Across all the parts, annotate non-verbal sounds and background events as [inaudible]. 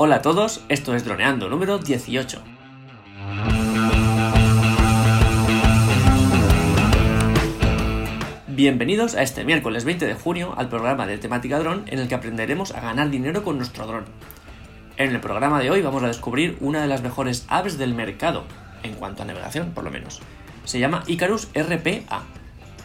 Hola a todos, esto es Droneando número 18. Bienvenidos a este miércoles 20 de junio al programa de temática dron en el que aprenderemos a ganar dinero con nuestro dron. En el programa de hoy vamos a descubrir una de las mejores apps del mercado, en cuanto a navegación por lo menos. Se llama Icarus RPA.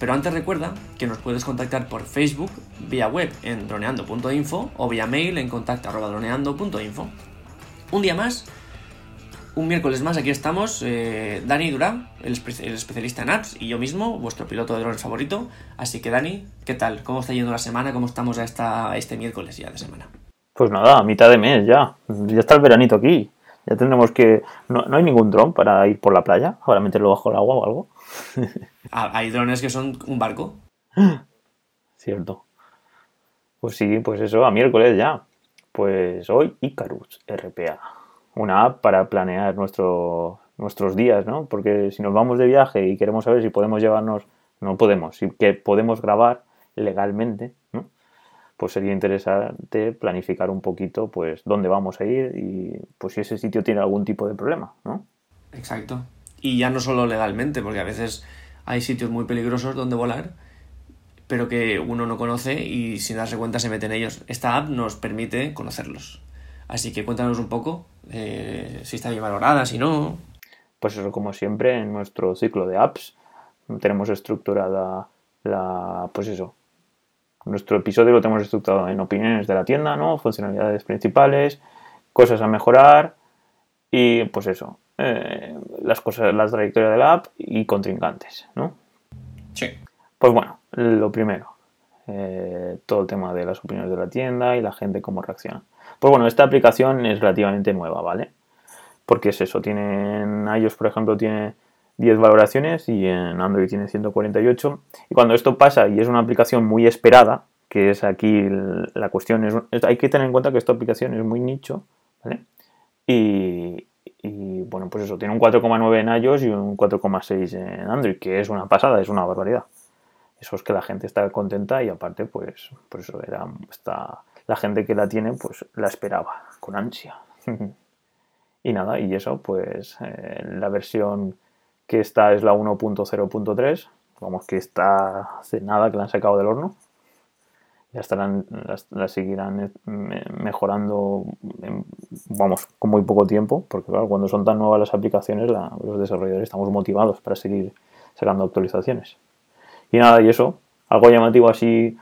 Pero antes recuerda que nos puedes contactar por Facebook, vía web en droneando.info o vía mail en contacto.droneando.info. Un día más, un miércoles más, aquí estamos, eh, Dani Durán, el, espe- el especialista en apps, y yo mismo, vuestro piloto de drones favorito. Así que Dani, ¿qué tal? ¿Cómo está yendo la semana? ¿Cómo estamos a, esta, este miércoles ya de semana? Pues nada, a mitad de mes ya. Ya está el veranito aquí. Ya tendremos que. No, no hay ningún dron para ir por la playa. Ahora meterlo bajo el agua o algo. Ah, hay drones que son un barco. [gasps] Cierto. Pues sí, pues eso, a miércoles ya. Pues hoy Icarus RPA. Una app para planear nuestro, nuestros días, ¿no? Porque si nos vamos de viaje y queremos saber si podemos llevarnos. No podemos, si que podemos grabar legalmente, ¿no? Pues sería interesante planificar un poquito, pues, dónde vamos a ir y, pues, si ese sitio tiene algún tipo de problema, ¿no? Exacto. Y ya no solo legalmente, porque a veces hay sitios muy peligrosos donde volar, pero que uno no conoce y sin darse cuenta se mete en ellos. Esta app nos permite conocerlos. Así que cuéntanos un poco eh, si está bien valorada, si no. Pues eso, como siempre, en nuestro ciclo de apps tenemos estructurada la, pues eso, nuestro episodio lo tenemos estructurado en opiniones de la tienda, ¿no? Funcionalidades principales, cosas a mejorar y pues eso, eh, las cosas, la trayectoria de la app y contrincantes, ¿no? Sí. Pues bueno, lo primero, eh, todo el tema de las opiniones de la tienda y la gente cómo reacciona. Pues bueno, esta aplicación es relativamente nueva, ¿vale? Porque es eso, tiene en iOS, por ejemplo, tiene 10 valoraciones y en Android tiene 148. Y cuando esto pasa y es una aplicación muy esperada, que es aquí la cuestión, es, es- hay que tener en cuenta que esta aplicación es muy nicho, ¿vale? Y, y, bueno, pues eso, tiene un 4,9 en iOS y un 4,6 en Android, que es una pasada, es una barbaridad. Eso es que la gente está contenta y aparte, pues, por eso era, está, la gente que la tiene, pues la esperaba con ansia. [laughs] y nada, y eso, pues eh, la versión que está es la 1.0.3, vamos que está hace nada que la han sacado del horno. Ya estarán, las, seguirán eh, me- mejorando, vamos, con muy poco tiempo, porque cuando son tan nuevas las aplicaciones, la- los desarrolladores estamos motivados para seguir sacando actualizaciones. Y nada, y eso, algo llamativo así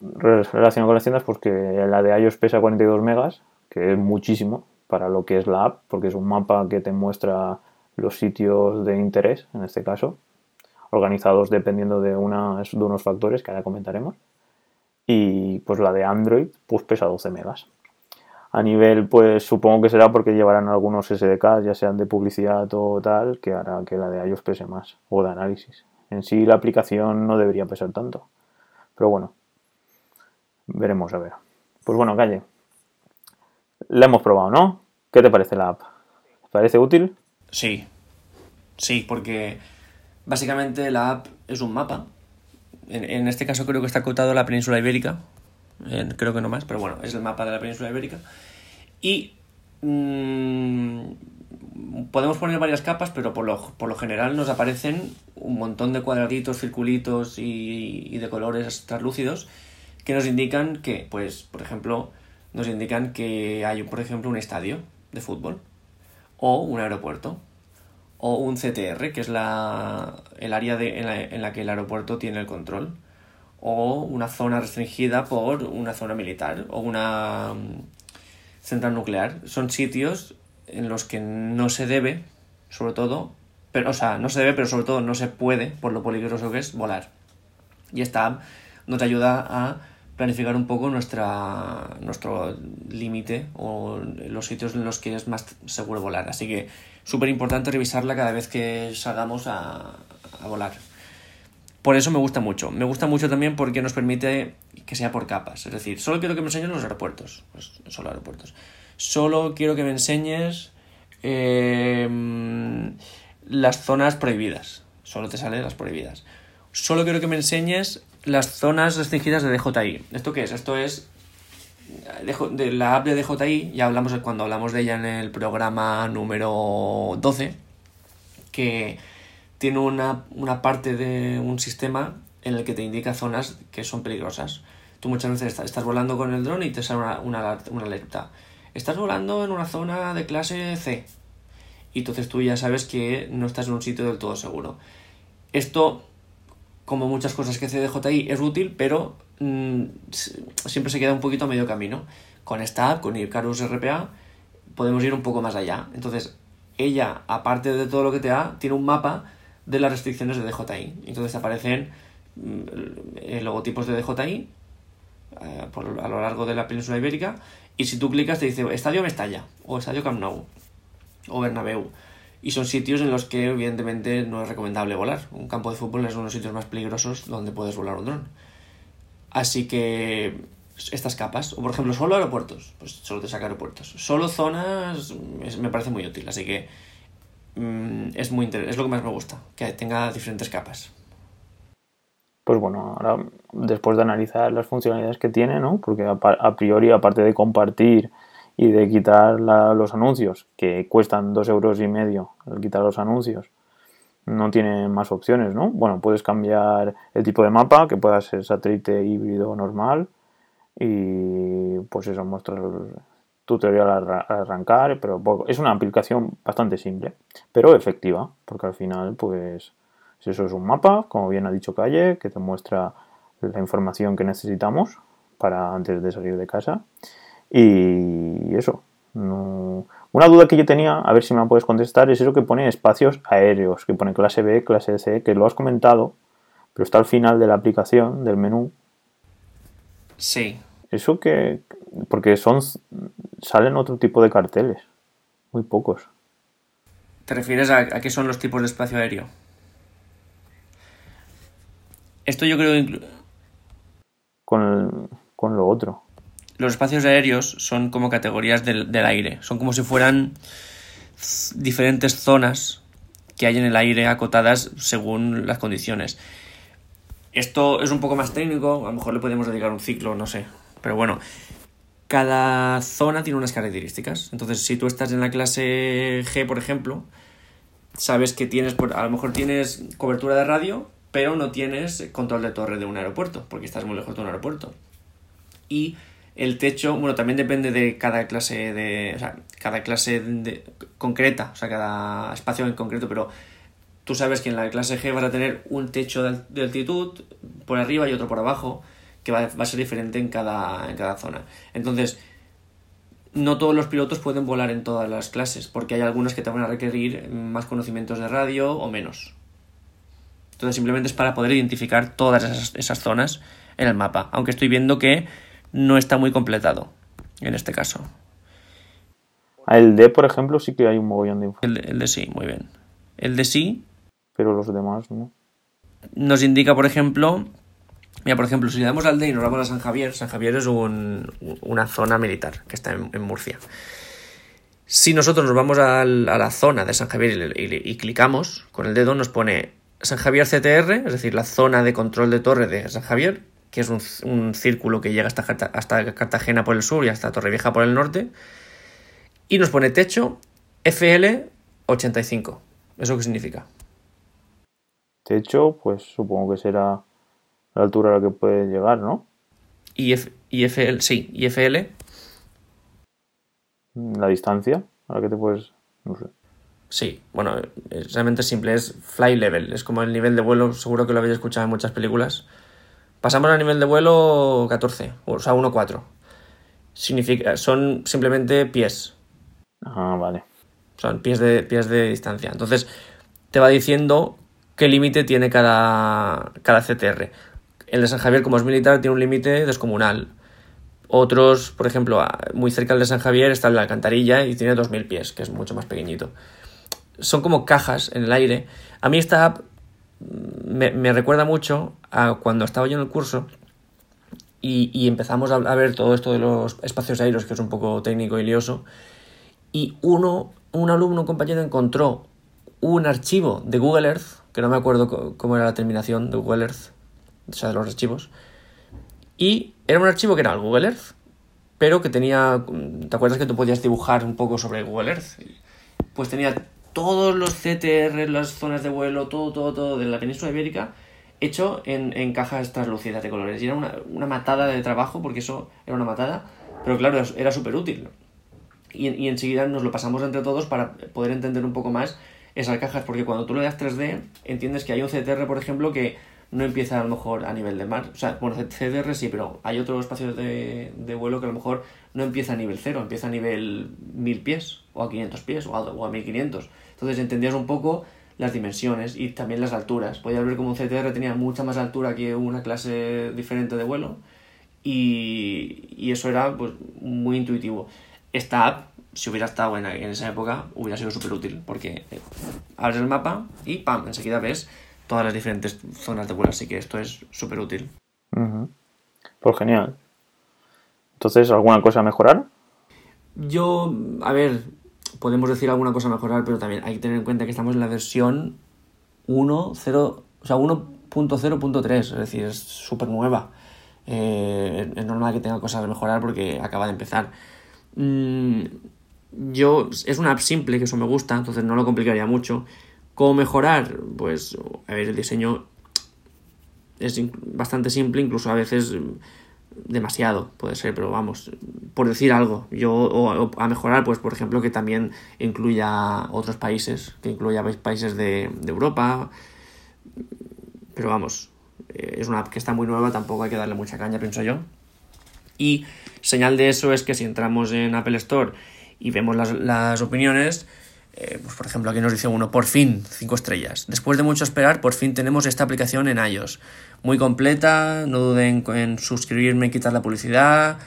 re- relacionado con las tiendas, pues la de iOS pesa 42 megas, que es muchísimo para lo que es la app, porque es un mapa que te muestra los sitios de interés, en este caso, organizados dependiendo de, unas, de unos factores que ahora comentaremos. Y pues la de Android, pues pesa 12 megas. A nivel, pues supongo que será porque llevarán algunos SDKs, ya sean de publicidad o tal, que hará que la de iOS pese más, o de análisis. En sí la aplicación no debería pesar tanto. Pero bueno, veremos a ver. Pues bueno, Calle. La hemos probado, ¿no? ¿Qué te parece la app? ¿Te parece útil? Sí. Sí, porque básicamente la app es un mapa. En, en este caso creo que está acotado la península ibérica. Creo que no más, pero bueno, es el mapa de la península ibérica. Y mm, podemos poner varias capas, pero por lo, por lo general nos aparecen un montón de cuadraditos, circulitos y, y de colores translúcidos que nos indican que, pues, por ejemplo, nos indican que hay, por ejemplo, un estadio de fútbol o un aeropuerto o un CTR, que es la, el área de, en, la, en la que el aeropuerto tiene el control, o una zona restringida por una zona militar o una mm, central nuclear. Son sitios en los que no se debe, sobre todo, pero, o sea, no se debe, pero sobre todo no se puede, por lo peligroso que es, volar. Y esta app nos ayuda a planificar un poco nuestra, nuestro límite o los sitios en los que es más seguro volar. Así que súper importante revisarla cada vez que salgamos a, a volar. Por eso me gusta mucho. Me gusta mucho también porque nos permite que sea por capas. Es decir, solo quiero que me enseñes los aeropuertos. Pues solo aeropuertos. Solo quiero que me enseñes eh, las zonas prohibidas. Solo te salen las prohibidas. Solo quiero que me enseñes las zonas restringidas de DJI. ¿Esto qué es? Esto es de, la app de DJI, ya hablamos cuando hablamos de ella en el programa número 12, que tiene una, parte de un sistema en el que te indica zonas que son peligrosas. Tú muchas veces estás, volando con el dron y te sale una, una, una alerta. Estás volando en una zona de clase C. Y entonces tú ya sabes que no estás en un sitio del todo seguro. Esto, como muchas cosas que hace DJI, es útil, pero mm, siempre se queda un poquito a medio camino. Con esta app, con Icarus RPA, podemos ir un poco más allá. Entonces, ella, aparte de todo lo que te da, tiene un mapa de las restricciones de DJI. Entonces aparecen mm, logotipos de DJI eh, a lo largo de la península ibérica y si tú clicas te dice Estadio Mestalla o Estadio Camp Nou o Bernabéu y son sitios en los que evidentemente no es recomendable volar. Un campo de fútbol es uno de los sitios más peligrosos donde puedes volar un dron. Así que estas capas, o por ejemplo solo aeropuertos, pues solo te saca aeropuertos. Solo zonas me parece muy útil, así que mm, es muy es lo que más me gusta, que tenga diferentes capas. Pues bueno, ahora después de analizar las funcionalidades que tiene, ¿no? Porque a priori, aparte de compartir y de quitar los anuncios, que cuestan dos euros y medio al quitar los anuncios, no tiene más opciones, ¿no? Bueno, puedes cambiar el tipo de mapa, que pueda ser satélite híbrido normal, y pues eso muestra el tutorial al arrancar, pero es una aplicación bastante simple, pero efectiva, porque al final, pues, eso es un mapa, como bien ha dicho Calle, que te muestra la información que necesitamos para antes de salir de casa y eso. Una duda que yo tenía, a ver si me la puedes contestar, es eso que pone espacios aéreos, que pone clase B, clase C, que lo has comentado, pero está al final de la aplicación, del menú. Sí. Eso que. Porque son. Salen otro tipo de carteles. Muy pocos. ¿Te refieres a, a qué son los tipos de espacio aéreo? Esto yo creo que. Con, con lo otro los espacios aéreos son como categorías del, aire, son como si fueran diferentes zonas que hay en el aire acotadas según las condiciones. Esto es un poco más técnico, a lo mejor le podemos dedicar un ciclo, no sé, pero bueno, cada zona tiene unas características. Entonces, si tú estás en la clase G, por ejemplo, sabes que tienes, a lo mejor tienes cobertura de radio, pero no tienes control de torre de un aeropuerto, porque estás muy lejos de un aeropuerto. Y el techo, bueno, también depende de cada clase de, o sea, cada clase de, concreta, o sea, cada espacio en concreto, pero tú sabes que en la clase G vas a tener un techo de, altitud por arriba y otro por abajo, que va, a ser diferente en cada, en cada zona. Entonces, no todos los pilotos pueden volar en todas las clases, porque hay algunas que te van a requerir más conocimientos de radio o menos. Entonces, simplemente es para poder identificar todas esas, esas zonas en el mapa. Aunque estoy viendo que no está muy completado en este caso. El D, por ejemplo, sí que hay un mogollón de información. El, de sí, muy bien. El de sí. Pero los demás no. Nos indica, por ejemplo. Mira, por ejemplo, si le damos al D y nos vamos a San Javier, San Javier es una zona militar que está en, Murcia. Si nosotros nos vamos a la zona de San Javier y, clicamos con el dedo, nos pone San Javier CTR, es decir, la zona de control de torre de San Javier, que es un, círculo que llega hasta, hasta Cartagena por el sur y hasta Torrevieja por el norte. Y nos pone techo FL85. ¿Eso qué significa? Techo, pues supongo que será la altura a la que puede llegar, ¿no? Y, FL, sí, y FL. La distancia a la que te puedes. No sé. Sí, bueno, es realmente simple, es fly level, es como el nivel de vuelo, seguro que lo habéis escuchado en muchas películas. Pasamos a nivel de vuelo 14, o sea, 1-4. Significa, son simplemente pies. Ah, vale. Son pies de, pies de distancia. Entonces, te va diciendo qué límite tiene cada, cada CTR. El de San Javier, como es militar, tiene un límite descomunal. Otros, por ejemplo, muy cerca del de San Javier está la alcantarilla y tiene 2.000 pies, que es mucho más pequeñito. Son como cajas en el aire. A mí esta app me, recuerda mucho a cuando estaba yo en el curso y, empezamos a, ver todo esto de los espacios aéreos, que es un poco técnico y lioso, y uno, un alumno, un compañero, encontró un archivo de Google Earth, que no me acuerdo cómo era la terminación de Google Earth, o sea, de los archivos, y era un archivo que era el Google Earth, pero que tenía, ¿te acuerdas que tú podías dibujar un poco sobre Google Earth? Pues tenía todos los CTR, las zonas de vuelo, todo, todo, todo de la península ibérica hecho en, en cajas translúcidas de colores. Y era una, una, matada de trabajo, porque eso era una matada, pero claro, era súper útil. Y, y, enseguida nos lo pasamos entre todos para poder entender un poco más esas cajas, porque cuando tú le das 3D, entiendes que hay un CTR, por ejemplo, que no empieza a lo mejor a nivel de mar. O sea, bueno, CDR sí, pero hay otros espacios de, de, vuelo que a lo mejor no empieza a nivel 0, empieza a nivel 1000 pies, o a 500 pies, o a, o a 1500. Entonces entendías un poco las dimensiones y también las alturas. Podías ver como un CTR tenía mucha más altura que una clase diferente de vuelo y, y eso era pues muy intuitivo. Esta app, si hubiera estado en, en esa época, hubiera sido súper útil porque abres el mapa y ¡pam! enseguida ves todas las diferentes zonas de vuelo, así que esto es súper útil. Uh -huh. Pues genial. Entonces, ¿alguna cosa a mejorar? Yo, a ver, podemos decir alguna cosa a mejorar, pero también hay que tener en cuenta que estamos en la versión 1.0, o sea, 1.0.3, es decir, es súper nueva. Eh, es normal que tenga cosas a mejorar porque acaba de empezar. Mm, yo, es una app simple, que eso me gusta, entonces no lo complicaría mucho. ¿Cómo mejorar? Pues, a ver, el diseño es bastante simple, incluso a veces demasiado, puede ser, pero vamos, por decir algo, yo, a mejorar, pues por ejemplo, que también incluya otros países, que incluya países de, de Europa, pero vamos, eh, es una app que está muy nueva, tampoco hay que darle mucha caña, pienso yo. Y señal de eso es que si entramos en Apple Store y vemos las, las opiniones, eh, pues por ejemplo aquí nos dice uno, por fin, 5 estrellas. Después de mucho esperar, por fin tenemos esta aplicación en iOS. Muy completa, no duden en suscribirme y quitar la publicidad.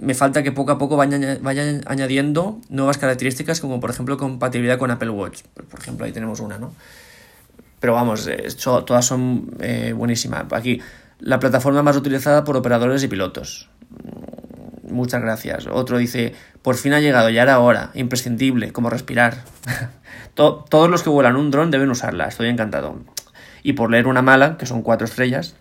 Me falta que poco a poco vayan, añadiendo nuevas características como por ejemplo compatibilidad con Apple Watch. Por ejemplo, ahí tenemos una, ¿no? Pero vamos, esto, todas son eh, buenísimas. Aquí, la plataforma más utilizada por operadores y pilotos. Muchas gracias. Otro dice, por fin ha llegado, ya era hora, imprescindible, como respirar. [laughs] Todos los que vuelan un dron deben usarla, estoy encantado. Y por leer una mala, que son cuatro estrellas,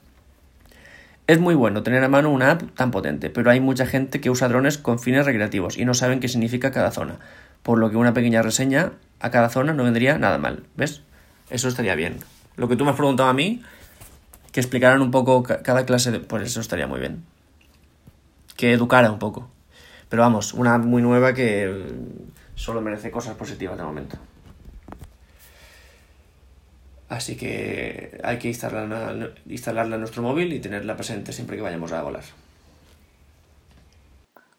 es muy bueno tener a mano una app tan potente, pero hay mucha gente que usa drones con fines recreativos y no saben qué significa cada zona, por lo que una pequeña reseña a cada zona no vendría nada mal, ¿ves? Eso estaría bien. Lo que tú me has preguntado a mí, que explicaran un poco cada clase de... Pues eso estaría muy bien. Que educara un poco. Pero vamos, una muy nueva que solo merece cosas positivas de momento. Así que hay que instalarla, instalarla en nuestro móvil y tenerla presente siempre que vayamos a volar.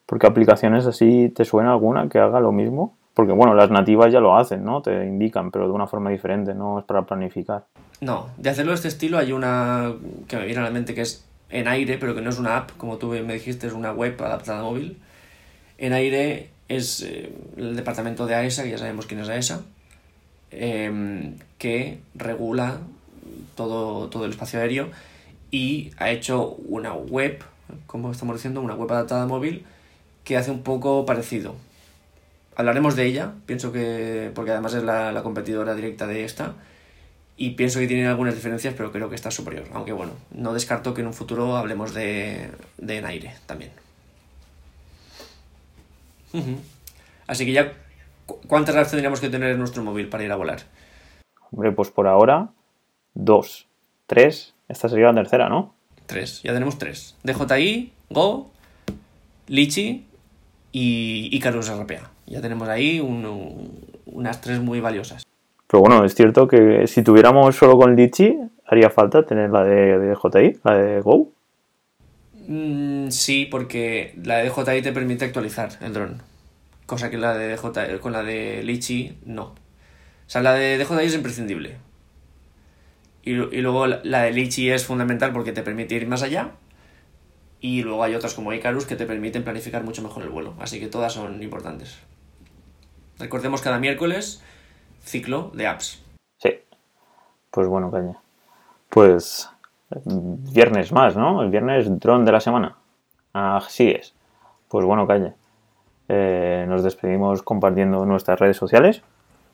Porque aplicaciones así, ¿te suena alguna que haga lo mismo? Porque bueno, las nativas ya lo hacen, ¿no? Te indican, pero de una forma diferente, no es para planificar. No, de hacerlo de este estilo hay una que me viene a la mente que es en aire, pero que no es una app, como tú me dijiste, es una web adaptada a móvil. En aire es eh, el departamento de AESA, que ya sabemos quién es AESA, eh, que regula todo, todo el espacio aéreo y ha hecho una web, como estamos diciendo, una web adaptada a móvil que hace un poco parecido. Hablaremos de ella, pienso que, porque además es la, la competidora directa de esta, y pienso que tienen algunas diferencias, pero creo que está superior. Aunque bueno, no descarto que en un futuro hablemos de, de en aire también. Uh -huh. Así que ya, ¿cuántas apps tendríamos que tener en nuestro móvil para ir a volar? Hombre, pues por ahora, dos, tres. Esta sería la tercera, ¿no? Tres, ya tenemos tres. DJI, Go, Litchi y Icarus RPA. Ya tenemos ahí un, un, unas tres muy valiosas. Pero bueno, es cierto que si tuviéramos solo con Litchi, haría falta tener la de, de DJI, la de Go. Mm, sí, porque la de DJI te permite actualizar el dron. Cosa que la de DJI, con la de Litchi no. O sea, la de DJI es imprescindible. Y, luego la de Litchi es fundamental porque te permite ir más allá. Y luego hay otras como Icarus que te permiten planificar mucho mejor el vuelo. Así que todas son importantes. Recordemos cada miércoles ciclo de apps. Sí. Pues bueno, caña. Pues viernes más, ¿no? El viernes dron de la semana. Así es. Pues bueno, caña. Eh, nos despedimos compartiendo nuestras redes sociales,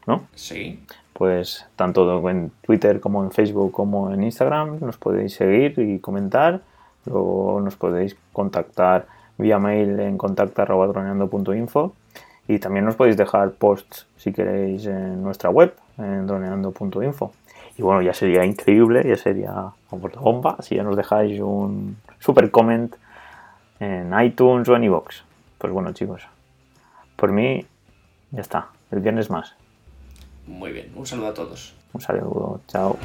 ¿no? Sí. Pues tanto en Twitter como en Facebook como en Instagram nos podéis seguir y comentar. Luego nos podéis contactar vía mail en contacta.droneando.info y también nos podéis dejar posts si queréis en nuestra web, en droneando.info. Y bueno, ya sería increíble, ya sería bomba si ya nos dejáis un super comment en iTunes o en iVoox. Pues bueno, chicos, por mí ya está, el viernes más. Muy bien, un saludo a todos. Un saludo, chao.